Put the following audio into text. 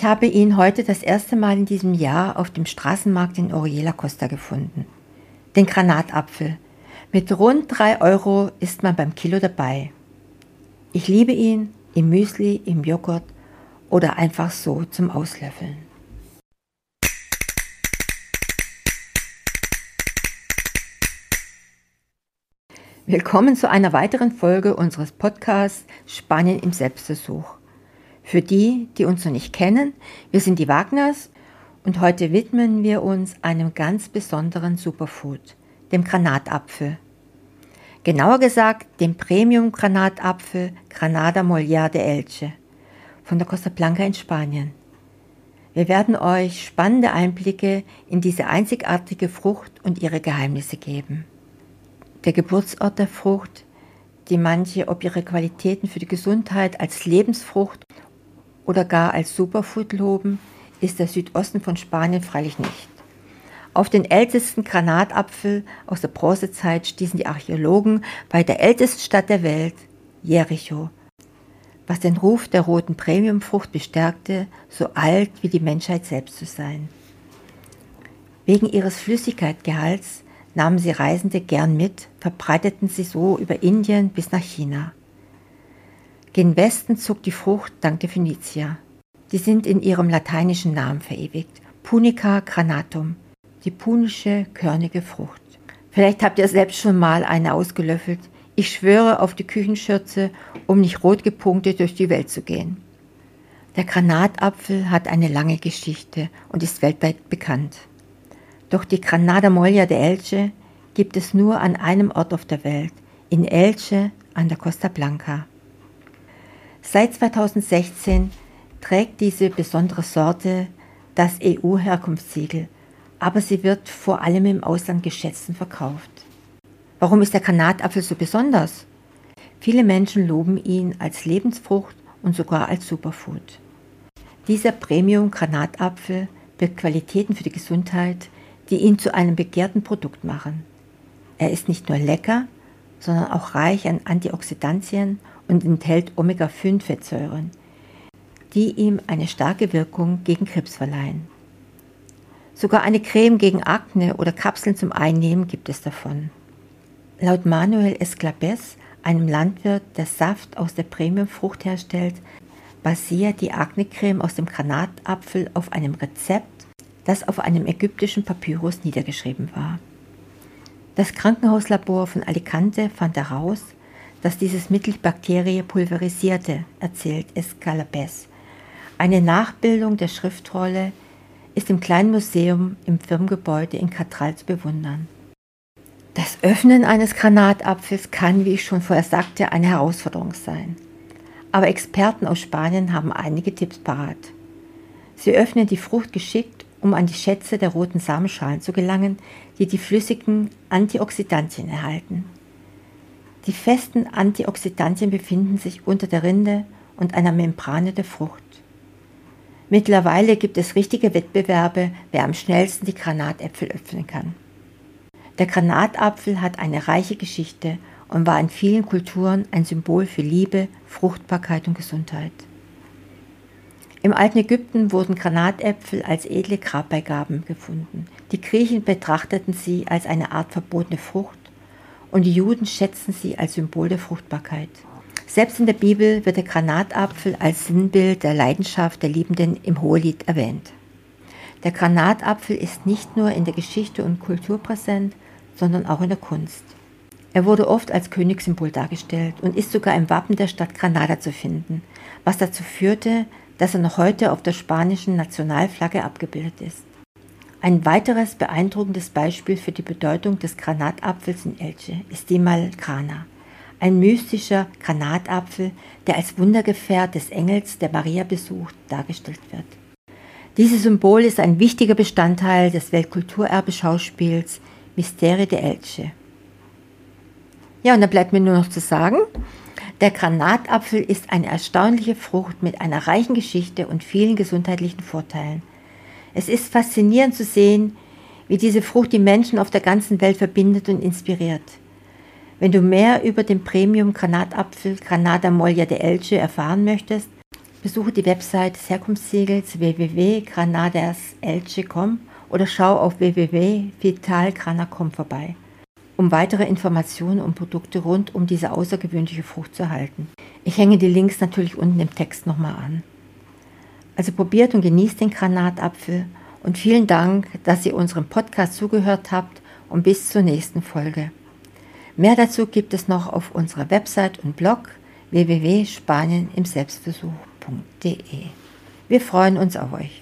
Ich habe ihn heute das erste Mal in diesem Jahr auf dem Straßenmarkt in Oriela Costa gefunden. Den Granatapfel. Mit rund 3 Euro ist man beim Kilo dabei. Ich liebe ihn im Müsli, im Joghurt oder einfach so zum Auslöffeln. Willkommen zu einer weiteren Folge unseres Podcasts Spanien im Selbstversuch. Für die, die uns noch nicht kennen, wir sind die Wagners und heute widmen wir uns einem ganz besonderen Superfood, dem Granatapfel. Genauer gesagt dem Premium-Granatapfel Granada Mollar de Elche von der Costa Blanca in Spanien. Wir werden euch spannende Einblicke in diese einzigartige Frucht und ihre Geheimnisse geben. Der Geburtsort der Frucht, die manche ob ihre Qualitäten für die Gesundheit als Lebensfrucht oder gar als Superfood loben, ist der Südosten von Spanien freilich nicht. Auf den ältesten Granatapfel aus der Bronzezeit stießen die Archäologen bei der ältesten Stadt der Welt, Jericho, was den Ruf der roten Premiumfrucht bestärkte, so alt wie die Menschheit selbst zu sein. Wegen ihres Flüssigkeitgehalts nahmen sie Reisende gern mit, verbreiteten sie so über Indien bis nach China. Gen Westen zog die Frucht dank der Phönizier. Die sind in ihrem lateinischen Namen verewigt. Punica granatum, die punische körnige Frucht. Vielleicht habt ihr selbst schon mal eine ausgelöffelt. Ich schwöre auf die Küchenschürze, um nicht rot gepunktet durch die Welt zu gehen. Der Granatapfel hat eine lange Geschichte und ist weltweit bekannt. Doch die Granada Molla de Elche gibt es nur an einem Ort auf der Welt, in Elche an der Costa Blanca. Seit 2016 trägt diese besondere Sorte das EU-Herkunftssiegel, aber sie wird vor allem im Ausland geschätzt und verkauft. Warum ist der Granatapfel so besonders? Viele Menschen loben ihn als Lebensfrucht und sogar als Superfood. Dieser Premium-Granatapfel birgt Qualitäten für die Gesundheit, die ihn zu einem begehrten Produkt machen. Er ist nicht nur lecker, sondern auch reich an Antioxidantien und enthält Omega-5-Fettsäuren, die ihm eine starke Wirkung gegen Krebs verleihen. Sogar eine Creme gegen Akne oder Kapseln zum Einnehmen gibt es davon. Laut Manuel Esclapes, einem Landwirt, der Saft aus der Premiumfrucht herstellt, basiert die Akne-Creme aus dem Granatapfel auf einem Rezept, das auf einem ägyptischen Papyrus niedergeschrieben war. Das Krankenhauslabor von Alicante fand heraus, dass dieses Mittel Bakterie pulverisierte, erzählt Escalapes. Eine Nachbildung der Schriftrolle ist im kleinen Museum im Firmengebäude in Catral zu bewundern. Das Öffnen eines Granatapfels kann, wie ich schon vorher sagte, eine Herausforderung sein. Aber Experten aus Spanien haben einige Tipps parat. Sie öffnen die Frucht geschickt, um an die Schätze der roten Samenschalen zu gelangen, die die flüssigen Antioxidantien erhalten. Die festen Antioxidantien befinden sich unter der Rinde und einer Membrane der Frucht. Mittlerweile gibt es richtige Wettbewerbe, wer am schnellsten die Granatäpfel öffnen kann. Der Granatapfel hat eine reiche Geschichte und war in vielen Kulturen ein Symbol für Liebe, Fruchtbarkeit und Gesundheit. Im alten Ägypten wurden Granatäpfel als edle Grabbeigaben gefunden. Die Griechen betrachteten sie als eine Art verbotene Frucht und die Juden schätzen sie als Symbol der Fruchtbarkeit. Selbst in der Bibel wird der Granatapfel als Sinnbild der Leidenschaft der Liebenden im Hohelied erwähnt. Der Granatapfel ist nicht nur in der Geschichte und Kultur präsent, sondern auch in der Kunst. Er wurde oft als Königssymbol dargestellt und ist sogar im Wappen der Stadt Granada zu finden, was dazu führte, dass er noch heute auf der spanischen Nationalflagge abgebildet ist. Ein weiteres beeindruckendes Beispiel für die Bedeutung des Granatapfels in Elche ist die Malgrana, ein mystischer Granatapfel, der als Wundergefährt des Engels, der Maria besucht, dargestellt wird. Dieses Symbol ist ein wichtiger Bestandteil des Weltkulturerbe-Schauspiels Mysteri de Elche. Ja, und da bleibt mir nur noch zu sagen, der Granatapfel ist eine erstaunliche Frucht mit einer reichen Geschichte und vielen gesundheitlichen Vorteilen. Es ist faszinierend zu sehen, wie diese Frucht die Menschen auf der ganzen Welt verbindet und inspiriert. Wenn du mehr über den Premium Granatapfel Granada Moglia de Elche erfahren möchtest, Besuche die Website des Herkunftssiegels www.granaderselche.com oder schau auf www.vitalgrana.com vorbei, um weitere Informationen und Produkte rund um diese außergewöhnliche Frucht zu erhalten. Ich hänge die Links natürlich unten im Text nochmal an. Also probiert und genießt den Granatapfel und vielen Dank, dass ihr unserem Podcast zugehört habt und bis zur nächsten Folge. Mehr dazu gibt es noch auf unserer Website und Blog www.spanienimselbstversuch.de. Wir freuen uns auf euch.